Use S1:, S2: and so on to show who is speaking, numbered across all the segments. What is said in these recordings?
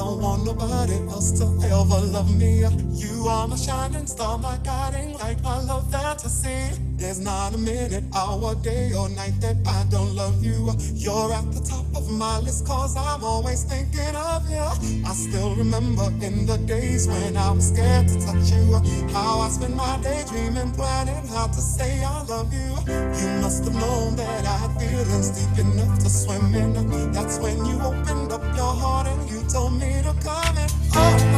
S1: Don't want nobody else to ever love me. You are my shining star, my guiding light, my love fantasy. There's not a minute, hour, day, or night that I don't love you. You're at the top of my list, cause I'm always thinking of you. I still remember in the days when I was scared to touch you. How I spent my day dreaming, planning how to say I love you. You must have known that I had feelings deep enough to swim in. That's when you opened up told me to come in. Oh,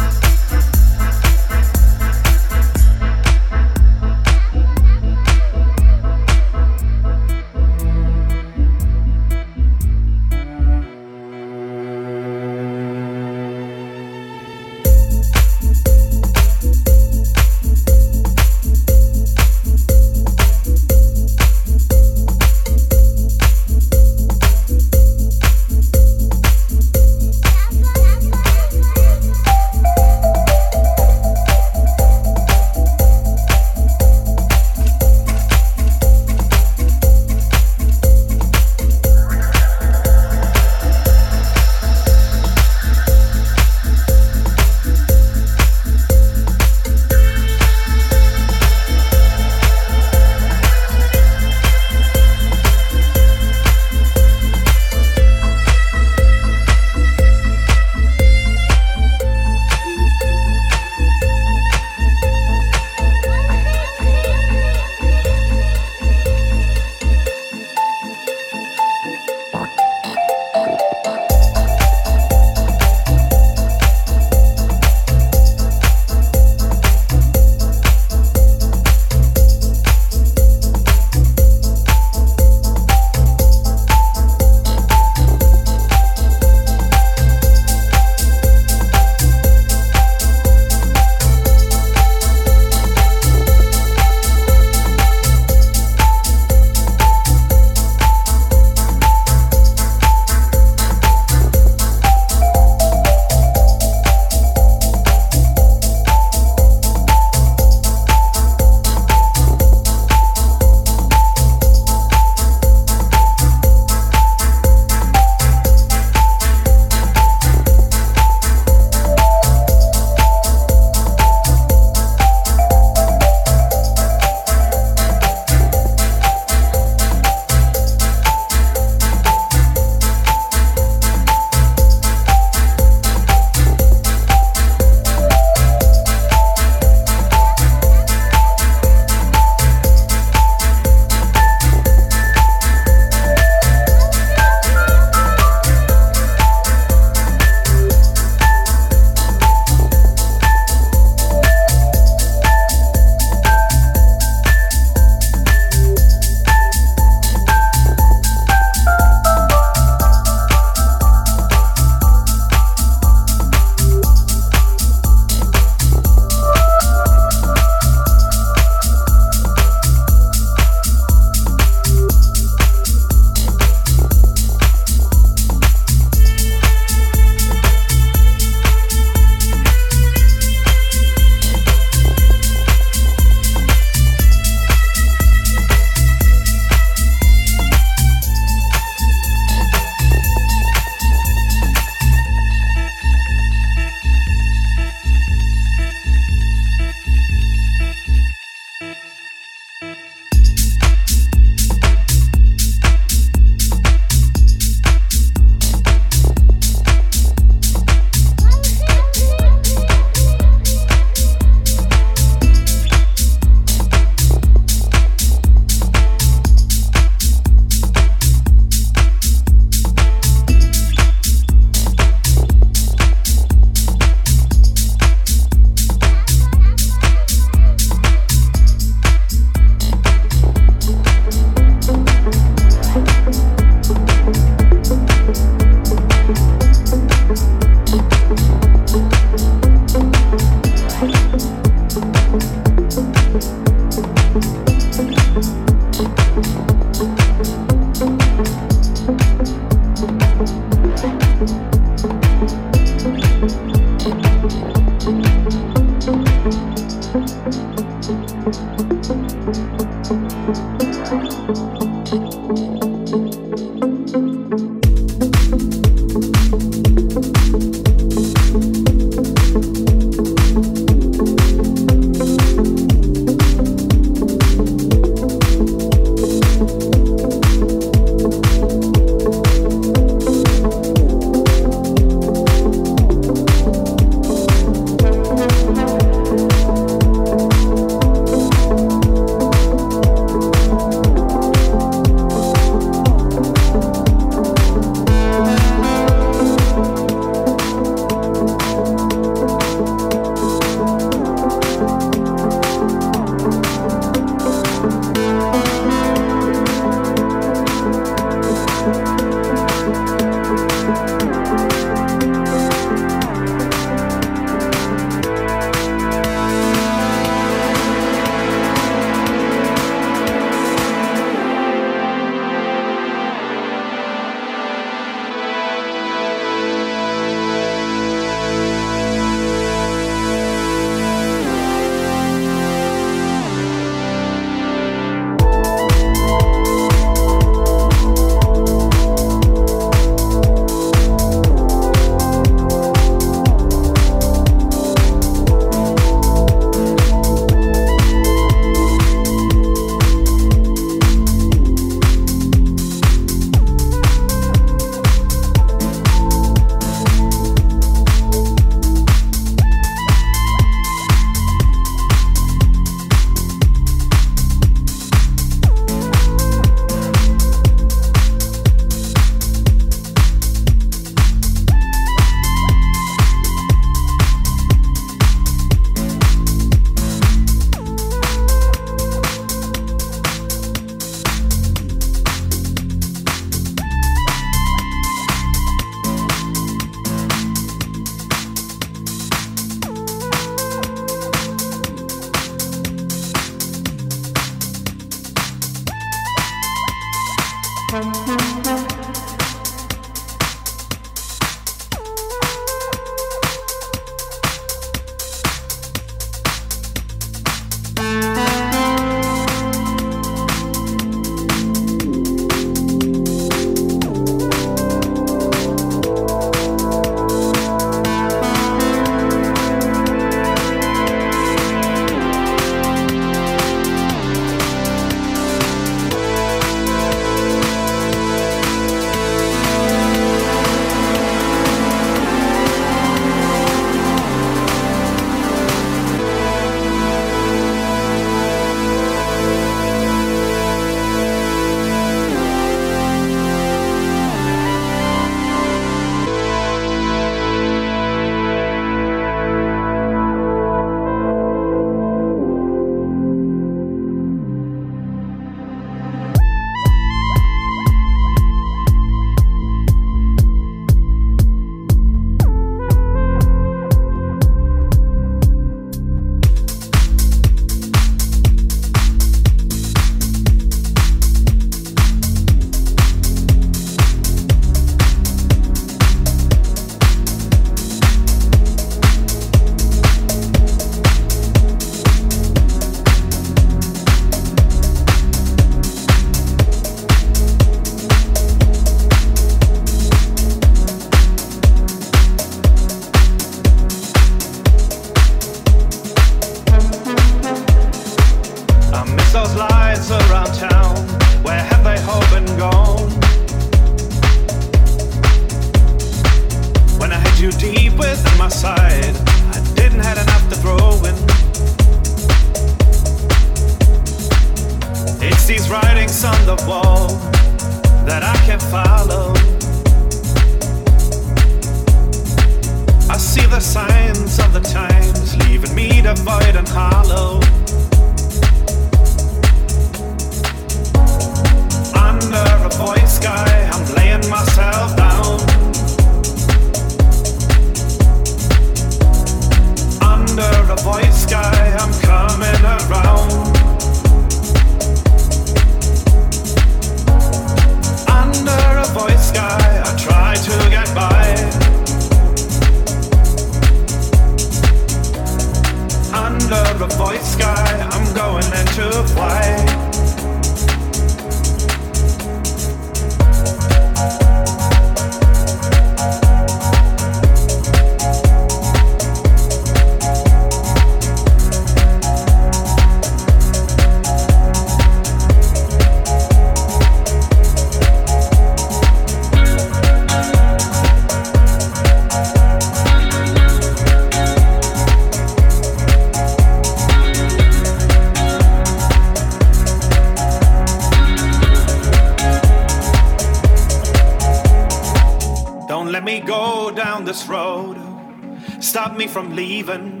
S1: from
S2: leaving.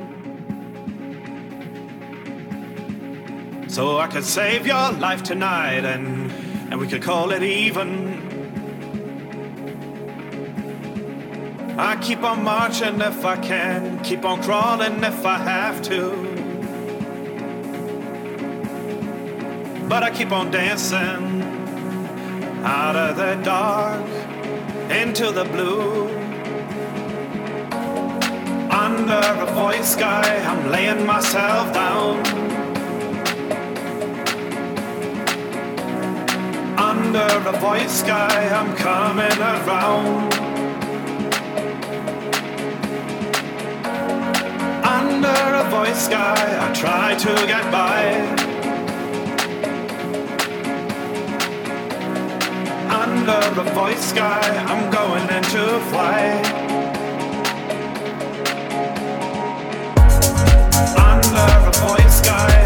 S2: So I could save your life tonight and, and we could call it even. I keep on marching if I can, keep on crawling if I have to. But I keep on dancing out of the dark into the blue. Under a void sky, I'm laying myself down. Under a void sky, I'm coming around. Under a void sky, I try to get by. Under a void sky, I'm going into flight. under a void sky.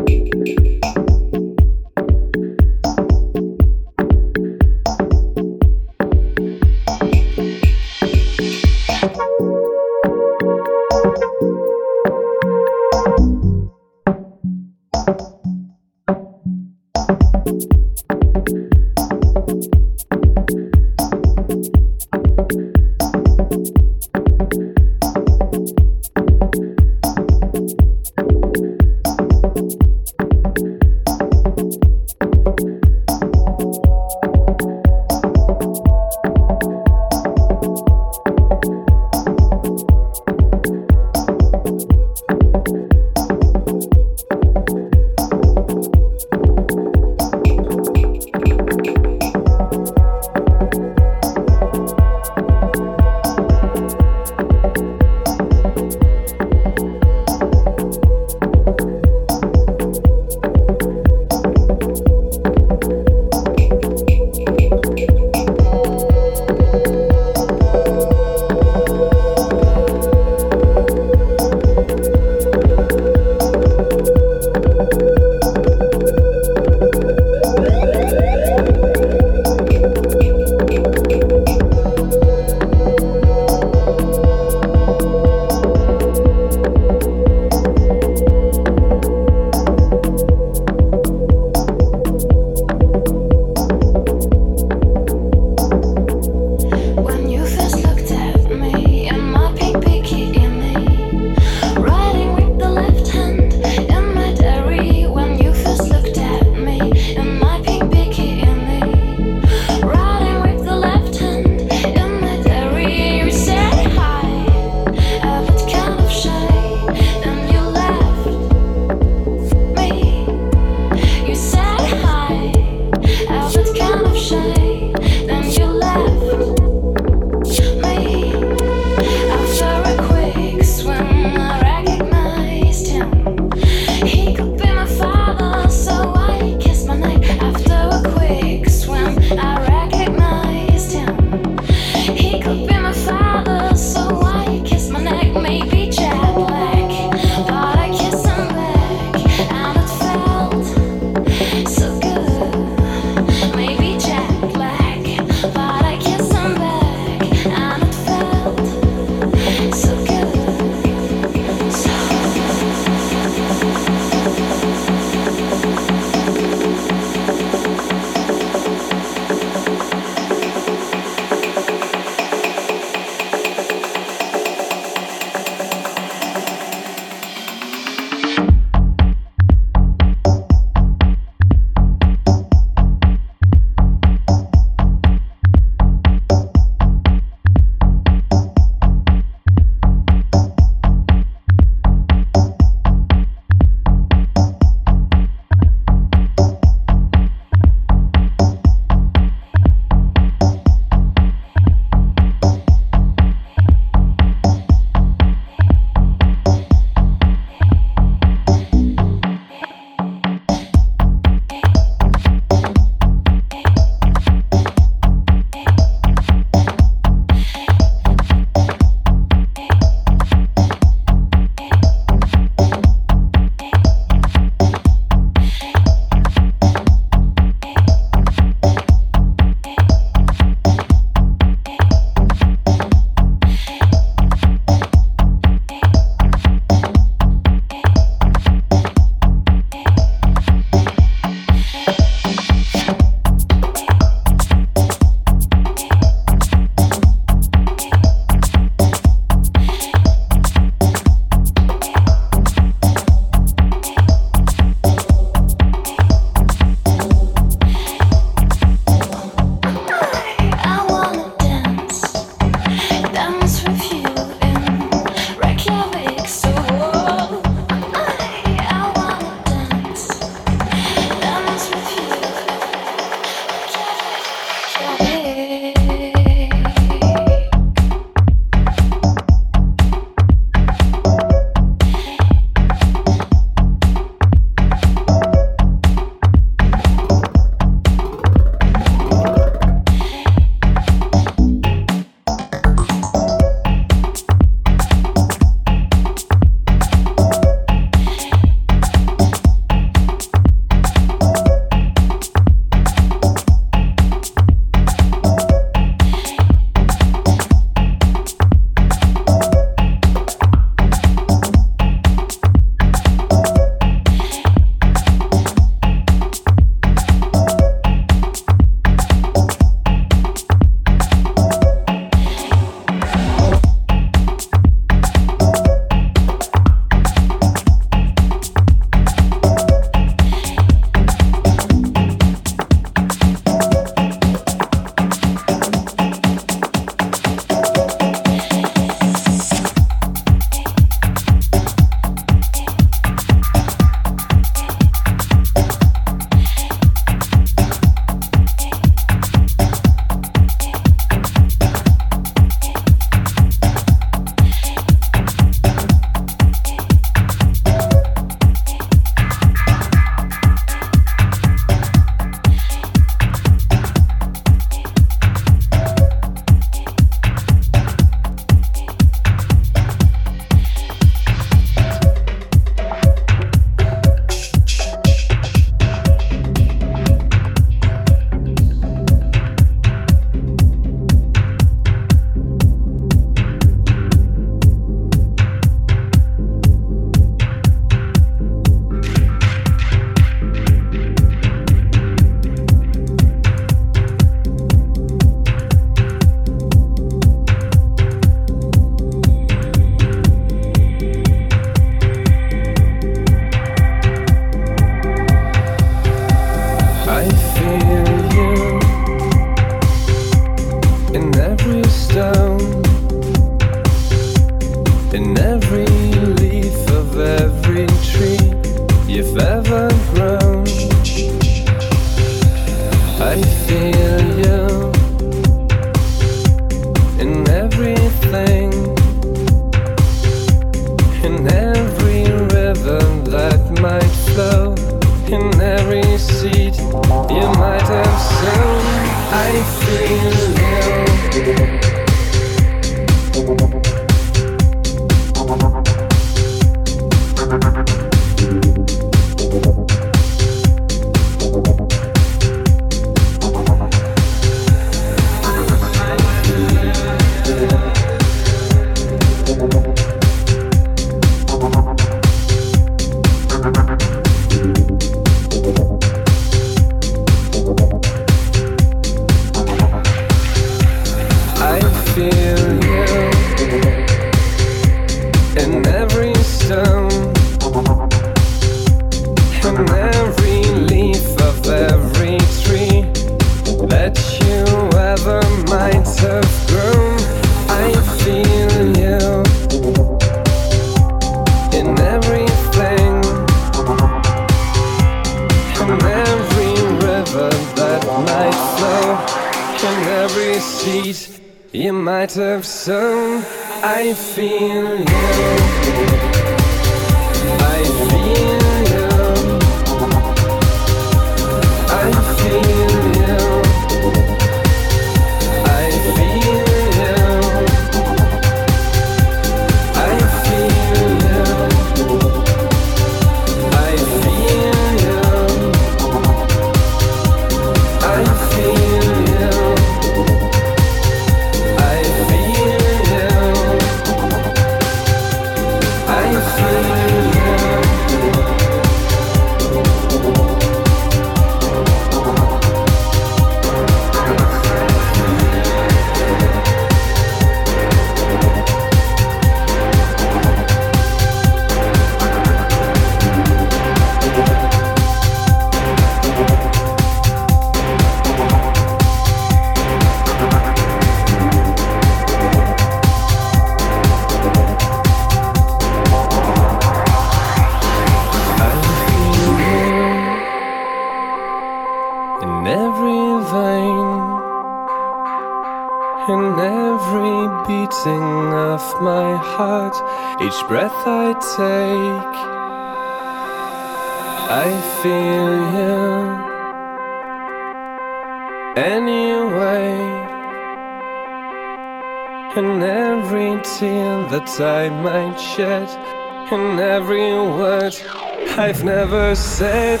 S3: Said,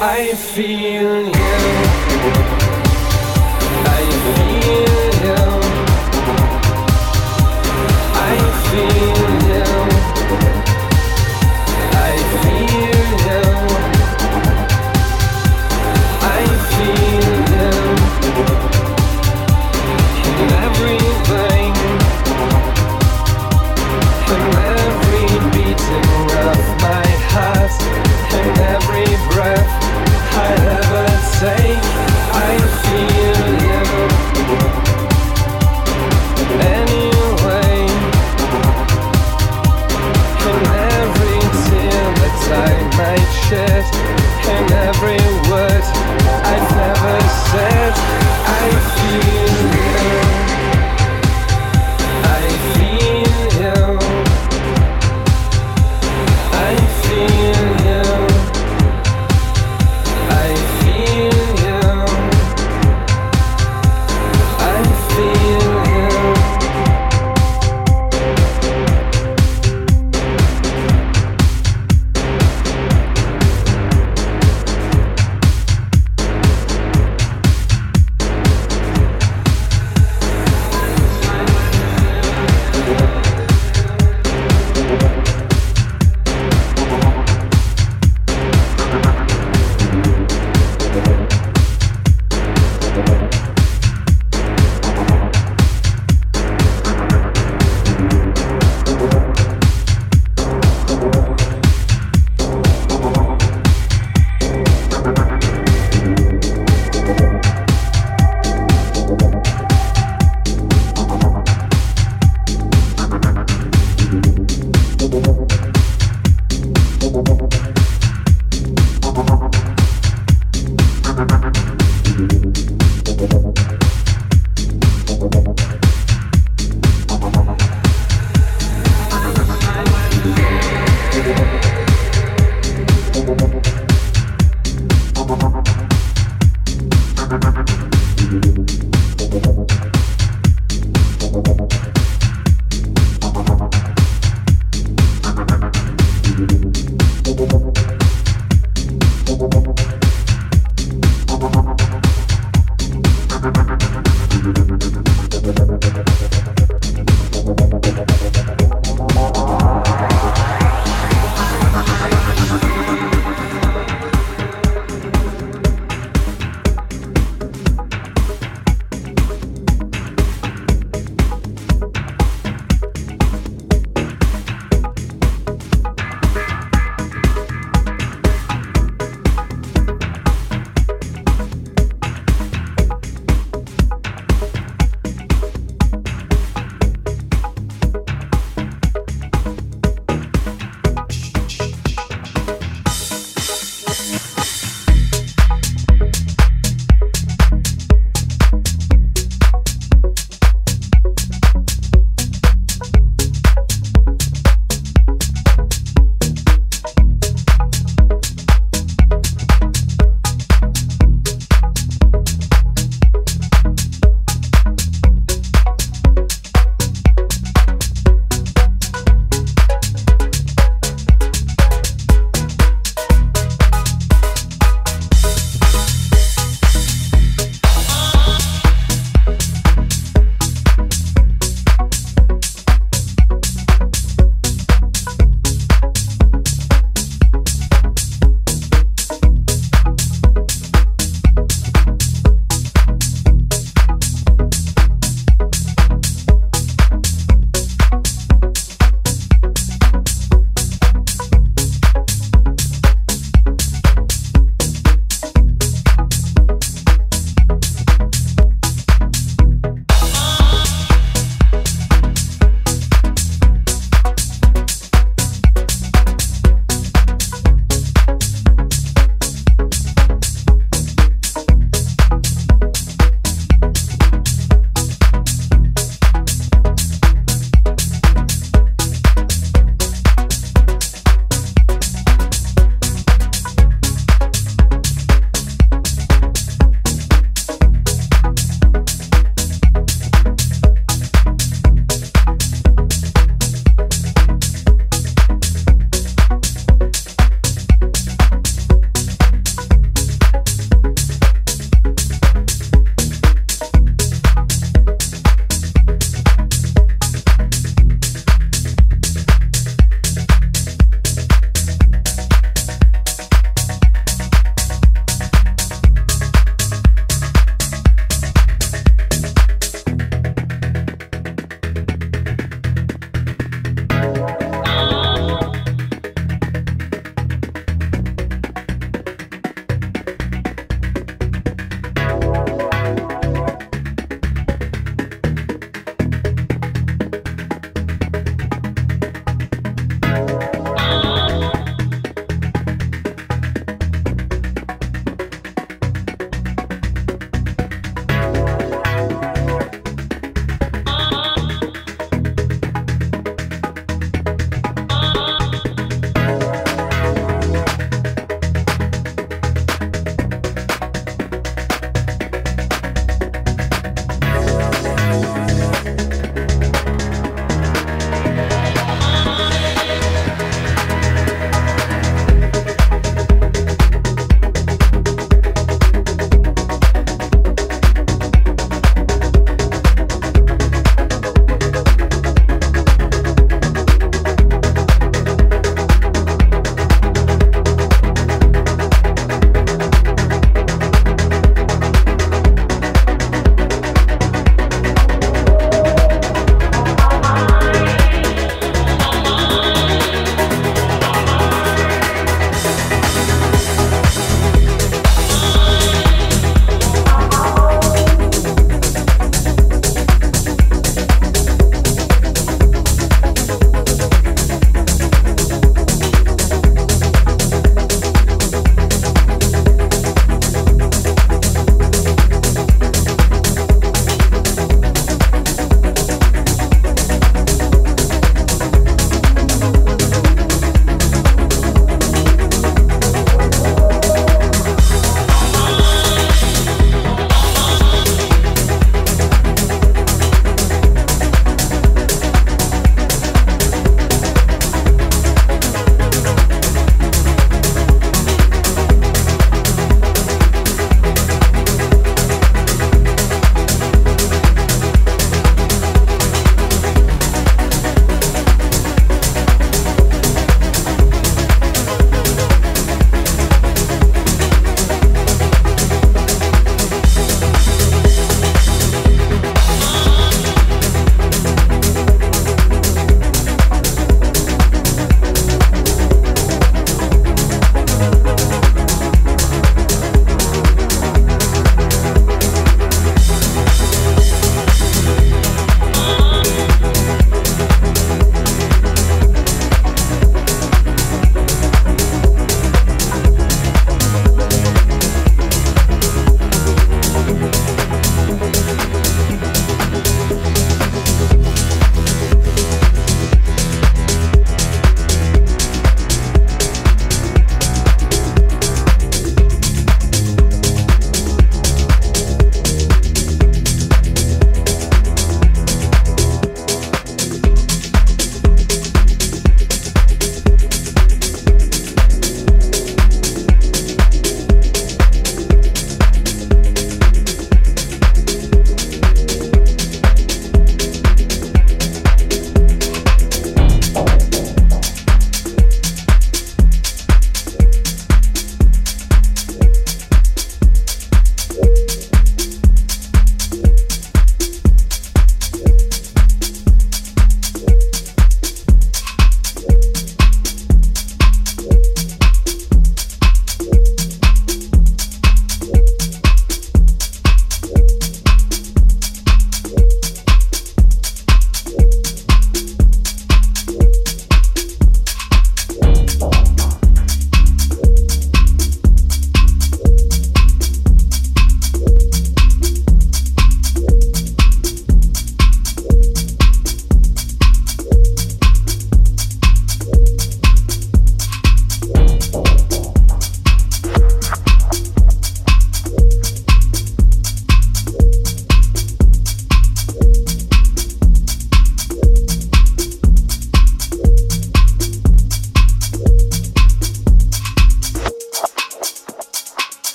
S3: I feel you.